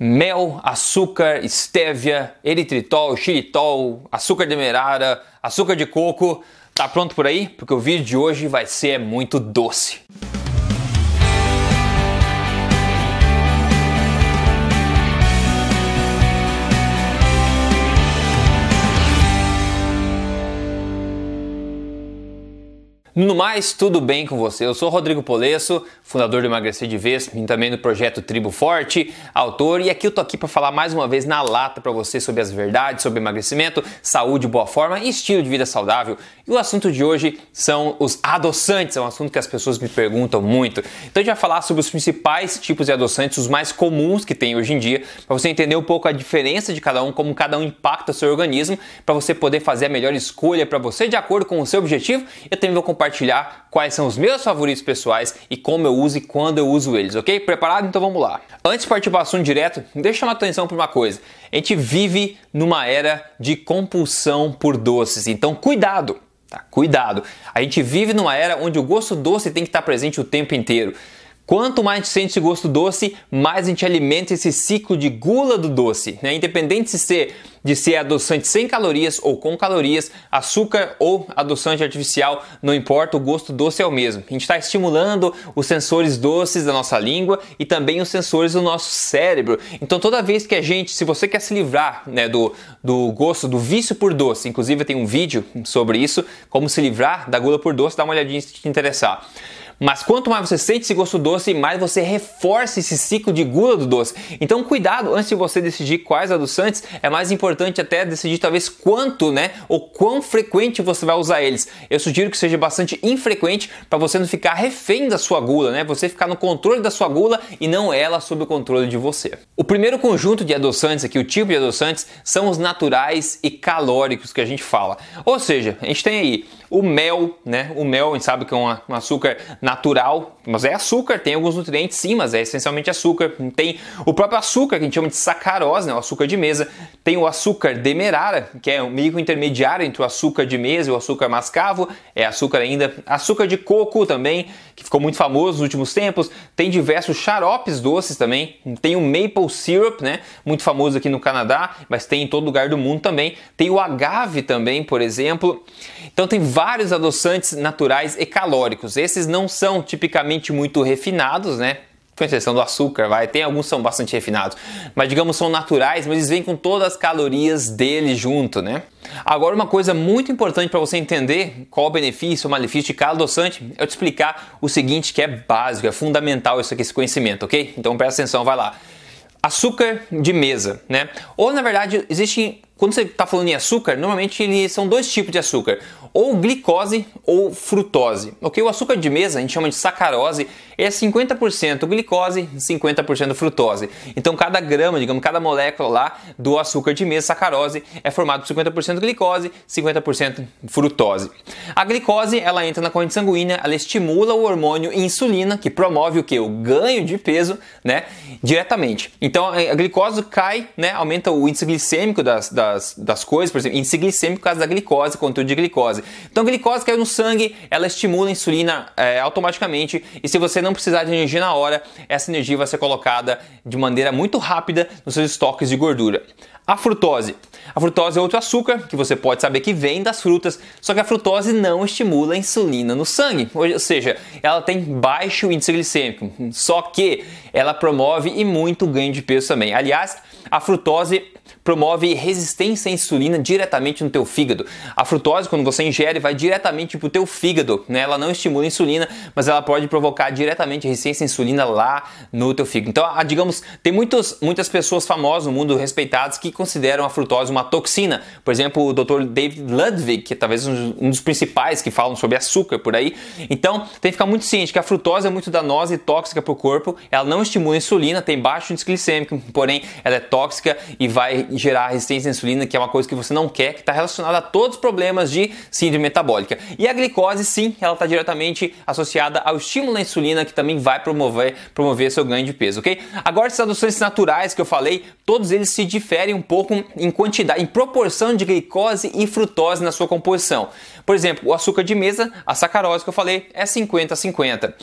mel, açúcar, estévia, eritritol, xilitol, açúcar demerara, açúcar de coco. Tá pronto por aí? Porque o vídeo de hoje vai ser muito doce. No mais, tudo bem com você? Eu sou Rodrigo Polesso, fundador do Emagrecer de Vez também do projeto Tribo Forte, autor, e aqui eu tô aqui para falar mais uma vez na lata para você sobre as verdades sobre emagrecimento, saúde, boa forma e estilo de vida saudável. E o assunto de hoje são os adoçantes, é um assunto que as pessoas me perguntam muito. Então a gente vai falar sobre os principais tipos de adoçantes, os mais comuns que tem hoje em dia, para você entender um pouco a diferença de cada um, como cada um impacta o seu organismo, para você poder fazer a melhor escolha para você de acordo com o seu objetivo. Eu também vou compartilhar quais são os meus favoritos pessoais e como eu uso e quando eu uso eles, ok? Preparado? Então vamos lá. Antes de partir para o assunto direto, deixa eu chamar a atenção para uma coisa. A gente vive numa era de compulsão por doces, então cuidado! Tá? Cuidado! A gente vive numa era onde o gosto doce tem que estar presente o tempo inteiro. Quanto mais a gente sente esse gosto doce, mais a gente alimenta esse ciclo de gula do doce. Né? Independente de ser, de ser adoçante sem calorias ou com calorias, açúcar ou adoçante artificial, não importa, o gosto doce é o mesmo. A gente está estimulando os sensores doces da nossa língua e também os sensores do nosso cérebro. Então toda vez que a gente, se você quer se livrar né, do, do gosto, do vício por doce, inclusive tem um vídeo sobre isso, como se livrar da gula por doce, dá uma olhadinha se te interessar. Mas quanto mais você sente esse gosto doce, mais você reforça esse ciclo de gula do doce. Então, cuidado antes de você decidir quais adoçantes, é mais importante até decidir talvez quanto, né, ou quão frequente você vai usar eles. Eu sugiro que seja bastante infrequente para você não ficar refém da sua gula, né? Você ficar no controle da sua gula e não ela sob o controle de você. O primeiro conjunto de adoçantes aqui, o tipo de adoçantes, são os naturais e calóricos que a gente fala. Ou seja, a gente tem aí o mel, né? O mel, a gente sabe que é um, açúcar natural, mas é açúcar, tem alguns nutrientes sim, mas é essencialmente açúcar. Tem o próprio açúcar, que a gente chama de sacarose, né? o açúcar de mesa. Tem o açúcar demerara, que é um meio intermediário entre o açúcar de mesa e o açúcar mascavo. É açúcar ainda. Açúcar de coco também, que ficou muito famoso nos últimos tempos. Tem diversos xaropes doces também. Tem o maple syrup, né? Muito famoso aqui no Canadá, mas tem em todo lugar do mundo também. Tem o agave também, por exemplo. Então tem vários adoçantes naturais e calóricos. Esses não são tipicamente muito refinados, né? com exceção do açúcar, vai. Tem alguns que são bastante refinados, mas digamos são naturais, mas eles vêm com todas as calorias dele junto, né? Agora uma coisa muito importante para você entender qual o benefício ou malefício de cada adoçante, é eu te explicar o seguinte que é básico, é fundamental isso aqui, esse conhecimento, ok? Então presta atenção, vai lá. Açúcar de mesa, né? Ou na verdade existem quando você está falando em açúcar, normalmente eles são dois tipos de açúcar ou glicose ou frutose. Ok? O açúcar de mesa a gente chama de sacarose, é 50% glicose, 50% frutose. Então cada grama, digamos, cada molécula lá do açúcar de mesa, sacarose, é formado por 50% glicose, 50% frutose. A glicose, ela entra na corrente sanguínea, ela estimula o hormônio insulina, que promove o que? O ganho de peso, né? Diretamente. Então a glicose cai, né? Aumenta o índice glicêmico das, das, das coisas, por exemplo, índice glicêmico por causa da glicose, conteúdo de glicose glicose. Então, a glicose caiu no sangue, ela estimula a insulina é, automaticamente e se você não precisar de energia na hora, essa energia vai ser colocada de maneira muito rápida nos seus estoques de gordura. A frutose. A frutose é outro açúcar que você pode saber que vem das frutas, só que a frutose não estimula a insulina no sangue, ou seja, ela tem baixo índice glicêmico, só que ela promove e muito ganho de peso também. Aliás, a frutose promove resistência à insulina diretamente no teu fígado. A frutose, quando você ingere, vai diretamente para o teu fígado, né? Ela não estimula a insulina, mas ela pode provocar diretamente resistência à insulina lá no teu fígado. Então, digamos, tem muitos, muitas pessoas famosas no mundo respeitadas que consideram a frutose uma toxina. Por exemplo, o Dr. David Ludwig, que é talvez um dos principais que falam sobre açúcar por aí. Então, tem que ficar muito ciente que a frutose é muito danosa e tóxica para o corpo. Ela não estimula a insulina, tem baixo índice glicêmico, porém ela é tóxica e vai gerar resistência à insulina, que é uma coisa que você não quer, que está relacionada a todos os problemas de síndrome metabólica. E a glicose, sim, ela está diretamente associada ao estímulo à insulina, que também vai promover, promover seu ganho de peso, ok? Agora, esses adoçantes naturais que eu falei, todos eles se diferem um pouco em quantidade, em proporção de glicose e frutose na sua composição. Por exemplo, o açúcar de mesa, a sacarose que eu falei, é 50 a 50.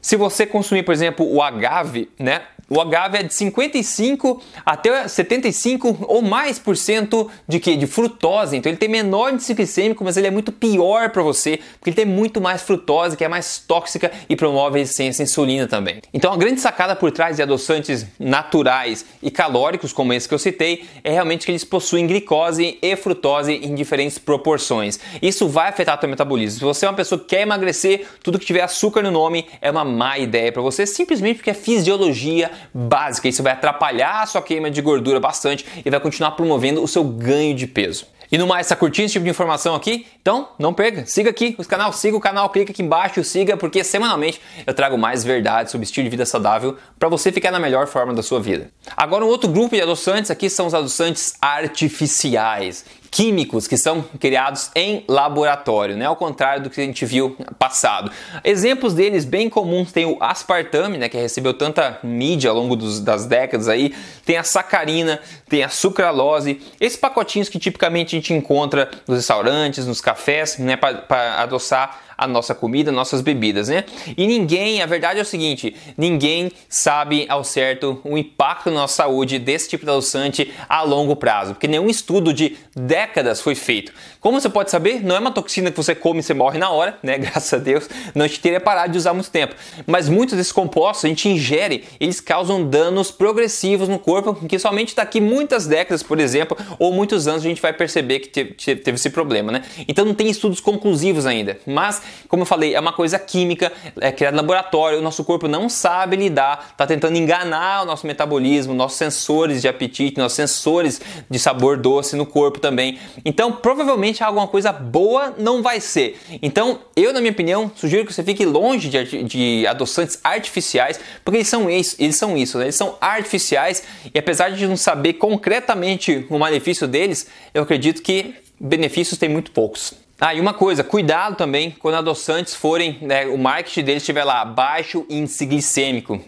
Se você consumir, por exemplo, o agave, né, o agave é de 55 até 75 ou mais por cento de que? De frutose. Então ele tem menor índice glicêmico, mas ele é muito pior para você, porque ele tem muito mais frutose, que é mais tóxica e promove a resistência à insulina também. Então a grande sacada por trás de adoçantes naturais e calóricos, como esse que eu citei, é realmente que eles possuem glicose e frutose em diferentes proporções. Isso vai afetar o seu metabolismo. Se você é uma pessoa que quer emagrecer, tudo que tiver açúcar no nome é uma má ideia para você, simplesmente porque é fisiologia básica. Isso vai atrapalhar a sua queima de gordura bastante e vai continuar promovendo o seu ganho de peso. E no mais, está curtindo esse tipo de informação aqui? Então, não perca, siga aqui o canal, siga o canal, clica aqui embaixo, siga, porque semanalmente eu trago mais verdades sobre estilo de vida saudável para você ficar na melhor forma da sua vida. Agora, um outro grupo de adoçantes aqui são os adoçantes artificiais químicos que são criados em laboratório, né? ao contrário do que a gente viu passado. Exemplos deles bem comuns tem o aspartame, né? que recebeu tanta mídia ao longo dos, das décadas aí, tem a sacarina, tem a sucralose, esses pacotinhos que tipicamente a gente encontra nos restaurantes, nos cafés, né? para adoçar a nossa comida, nossas bebidas, né? E ninguém, a verdade é o seguinte, ninguém sabe ao certo o impacto na nossa saúde desse tipo de adoçante a longo prazo, porque nenhum estudo de décadas foi feito. Como você pode saber, não é uma toxina que você come e você morre na hora, né? Graças a Deus, não te teria parado de usar muito tempo. Mas muitos desses compostos a gente ingere, eles causam danos progressivos no corpo, que somente daqui muitas décadas, por exemplo, ou muitos anos a gente vai perceber que teve esse problema, né? Então não tem estudos conclusivos ainda, mas como eu falei, é uma coisa química, é criada no laboratório, o nosso corpo não sabe lidar, está tentando enganar o nosso metabolismo, nossos sensores de apetite, nossos sensores de sabor doce no corpo também. Então, provavelmente alguma coisa boa não vai ser. Então, eu, na minha opinião, sugiro que você fique longe de, de adoçantes artificiais, porque eles são isso, eles são isso, né? eles são artificiais e apesar de não saber concretamente o malefício deles, eu acredito que benefícios tem muito poucos. Ah, e uma coisa, cuidado também quando adoçantes forem, né, o marketing deles estiver lá, baixo índice glicêmico.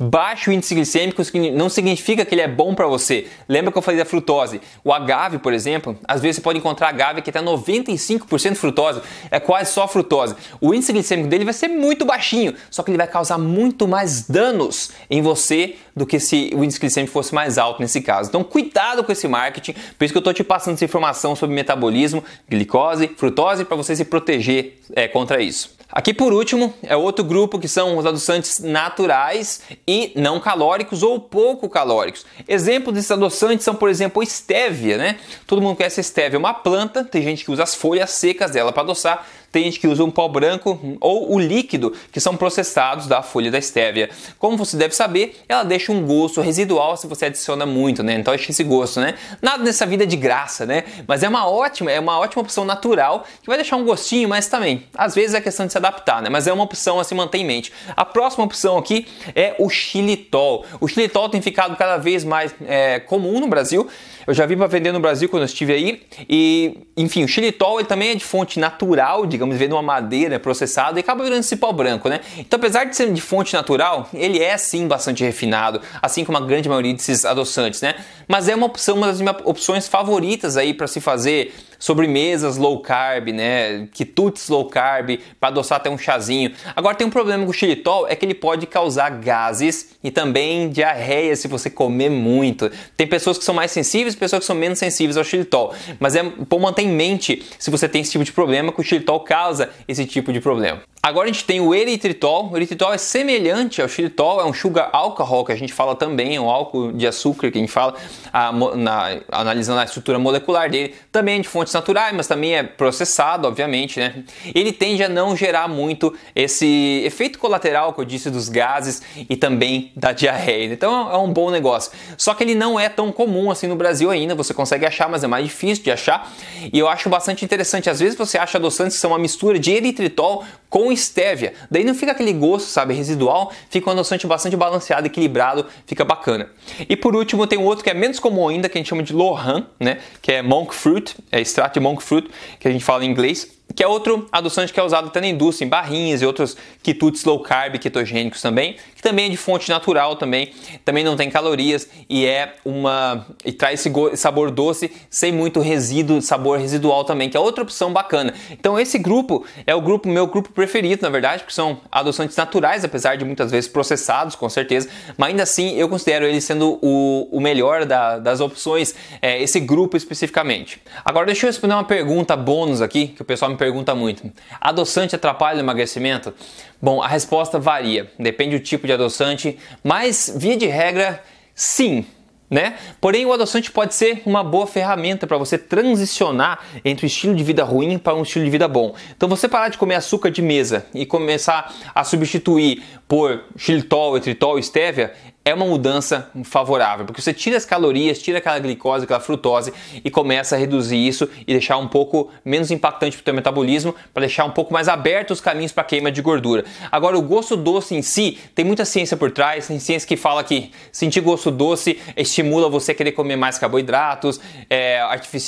Baixo índice glicêmico não significa que ele é bom para você. Lembra que eu falei da frutose? O agave, por exemplo, às vezes você pode encontrar agave que tem 95% frutose, é quase só frutose. O índice glicêmico dele vai ser muito baixinho, só que ele vai causar muito mais danos em você do que se o índice glicêmico fosse mais alto nesse caso. Então, cuidado com esse marketing, por isso que eu estou te passando essa informação sobre metabolismo, glicose, frutose para você se proteger é, contra isso. Aqui por último é outro grupo que são os adoçantes naturais e não calóricos ou pouco calóricos. Exemplos desses adoçantes são, por exemplo, a estévia, né? Todo mundo conhece a estévia, é uma planta, tem gente que usa as folhas secas dela para adoçar, tem gente que usa um pó branco ou o líquido, que são processados da folha da estévia. Como você deve saber, ela deixa um gosto residual se você adiciona muito, né? Então deixa esse gosto, né? Nada nessa vida de graça, né? Mas é uma ótima, é uma ótima opção natural que vai deixar um gostinho, mas também, às vezes é questão de se adaptar, né? Mas é uma opção a se manter em mente. A próxima opção aqui é o xilitol. O xilitol tem ficado cada vez mais é, comum no Brasil. Eu já vi para vender no Brasil quando eu estive aí. E, enfim, o xilitol ele também é de fonte natural, digamos, vem de uma madeira processada e acaba virando esse pó branco, né? Então, apesar de ser de fonte natural, ele é sim bastante refinado, assim como a grande maioria desses adoçantes, né? Mas é uma opção, uma das minhas opções favoritas aí para se fazer sobremesas low carb, né? Quitutes low carb, para adoçar até um chazinho. Agora tem um problema com o xilitol, é que ele pode causar gases e também diarreia se você comer muito. Tem pessoas que são mais sensíveis, pessoas que são menos sensíveis ao xilitol. Mas é bom manter em mente se você tem esse tipo de problema, que o xilitol causa esse tipo de problema. Agora a gente tem o eritritol. O eritritol é semelhante ao xilitol, é um sugar alcohol que a gente fala também, é um álcool de açúcar que a gente fala, a, na, analisando a estrutura molecular dele. Também é de fontes naturais, mas também é processado, obviamente, né? Ele tende a não gerar muito esse efeito colateral que eu disse dos gases e também da diarreia. Então é um bom negócio. Só que ele não é tão comum assim no Brasil ainda. Você consegue achar, mas é mais difícil de achar. E eu acho bastante interessante. Às vezes você acha adoçantes que são uma mistura de eritritol com estévia. Daí não fica aquele gosto, sabe, residual, fica um adoçante bastante balanceado, equilibrado, fica bacana. E por último tem um outro que é menos comum ainda, que a gente chama de Lohan, né, que é monk fruit, é extrato de monk fruit, que a gente fala em inglês, que é outro adoçante que é usado até na indústria, em barrinhas e outros quitutes low carb, ketogênicos também, que também é de fonte natural também, também não tem calorias e é uma e traz esse sabor doce sem muito resíduo, sabor residual também, que é outra opção bacana. Então esse grupo é o grupo meu grupo preferido, na verdade, porque são adoçantes naturais, apesar de muitas vezes processados, com certeza, mas ainda assim eu considero ele sendo o, o melhor da, das opções, é, esse grupo especificamente. Agora deixa eu responder uma pergunta bônus aqui, que o pessoal me pergunta muito. Adoçante atrapalha o emagrecimento? Bom, a resposta varia, depende do tipo de adoçante, mas via de regra, sim. Né? Porém, o adoçante pode ser uma boa ferramenta para você transicionar entre o estilo de vida ruim para um estilo de vida bom. Então, você parar de comer açúcar de mesa e começar a substituir por xilitol, etritol, estévia é uma mudança favorável, porque você tira as calorias, tira aquela glicose, aquela frutose e começa a reduzir isso e deixar um pouco menos impactante para o teu metabolismo, para deixar um pouco mais abertos os caminhos para queima de gordura. Agora, o gosto doce em si, tem muita ciência por trás, tem ciência que fala que sentir gosto doce estimula você a querer comer mais carboidratos, é,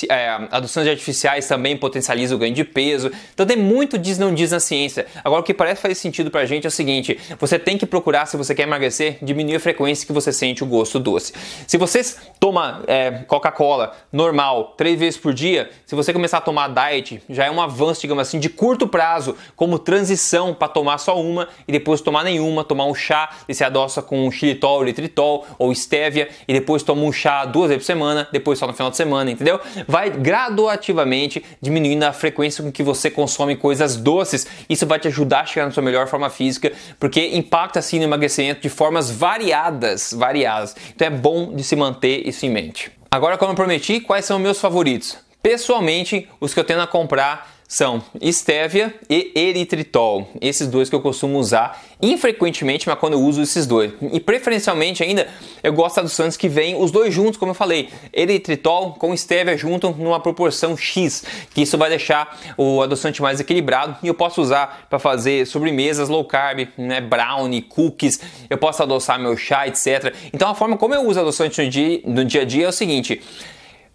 é, adoçantes artificiais também potencializa o ganho de peso. Então tem muito diz não diz na ciência. Agora, o que parece fazer sentido para a gente é o seguinte, você tem que procurar, se você quer emagrecer, diminuir a frequência frequência que você sente o gosto doce. Se você toma é, Coca-Cola normal três vezes por dia, se você começar a tomar diet, já é um avanço, digamos assim, de curto prazo, como transição para tomar só uma e depois tomar nenhuma, tomar um chá e se adoça com xilitol, litritol ou estévia e depois toma um chá duas vezes por semana, depois só no final de semana, entendeu? Vai graduativamente diminuindo a frequência com que você consome coisas doces. Isso vai te ajudar a chegar na sua melhor forma física, porque impacta assim no emagrecimento de formas variadas variadas, variadas. Então é bom de se manter isso em mente. Agora, como eu prometi, quais são meus favoritos? Pessoalmente, os que eu tendo a comprar são estévia e eritritol. Esses dois que eu costumo usar infrequentemente, mas quando eu uso esses dois. E preferencialmente ainda, eu gosto dos santos que vêm os dois juntos, como eu falei, eritritol com estévia junto numa proporção X, que isso vai deixar o adoçante mais equilibrado e eu posso usar para fazer sobremesas low carb, né, brownie, cookies, eu posso adoçar meu chá, etc. Então a forma como eu uso adoçante no dia, no dia a dia é o seguinte,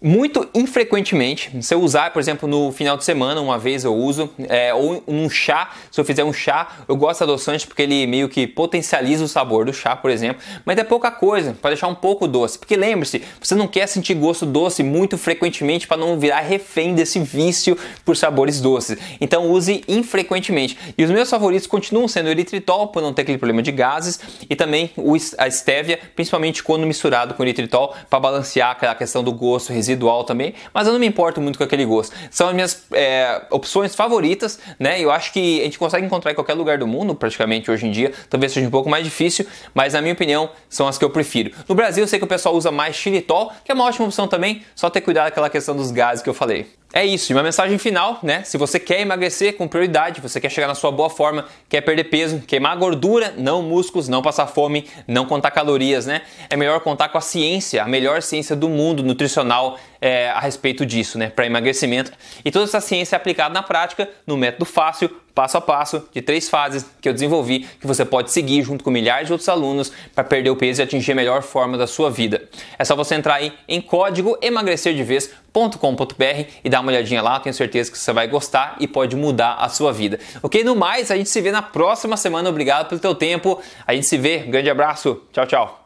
muito infrequentemente, se eu usar, por exemplo, no final de semana, uma vez eu uso, é, ou num chá, se eu fizer um chá, eu gosto do adoçante porque ele meio que potencializa o sabor do chá, por exemplo, mas é pouca coisa, para deixar um pouco doce. Porque lembre-se, você não quer sentir gosto doce muito frequentemente para não virar refém desse vício por sabores doces. Então use infrequentemente. E os meus favoritos continuam sendo o eritritol, por não ter aquele problema de gases, e também a estévia, principalmente quando misturado com eritritol, para balancear aquela questão do gosto residual residual também, mas eu não me importo muito com aquele gosto. São as minhas é, opções favoritas, né? Eu acho que a gente consegue encontrar em qualquer lugar do mundo, praticamente hoje em dia. Talvez seja um pouco mais difícil, mas na minha opinião são as que eu prefiro. No Brasil eu sei que o pessoal usa mais xilitol, que é uma ótima opção também, só ter cuidado com aquela questão dos gases que eu falei. É isso, e uma mensagem final, né? Se você quer emagrecer com prioridade, você quer chegar na sua boa forma, quer perder peso, queimar gordura, não músculos, não passar fome, não contar calorias, né? É melhor contar com a ciência, a melhor ciência do mundo nutricional é, a respeito disso, né? Para emagrecimento. E toda essa ciência é aplicada na prática, no método fácil, passo a passo, de três fases que eu desenvolvi, que você pode seguir junto com milhares de outros alunos para perder o peso e atingir a melhor forma da sua vida. É só você entrar aí em código emagrecerdevez.com.br e dar uma olhadinha lá, tenho certeza que você vai gostar e pode mudar a sua vida. Ok? No mais, a gente se vê na próxima semana. Obrigado pelo teu tempo. A gente se vê. Um grande abraço. Tchau, tchau.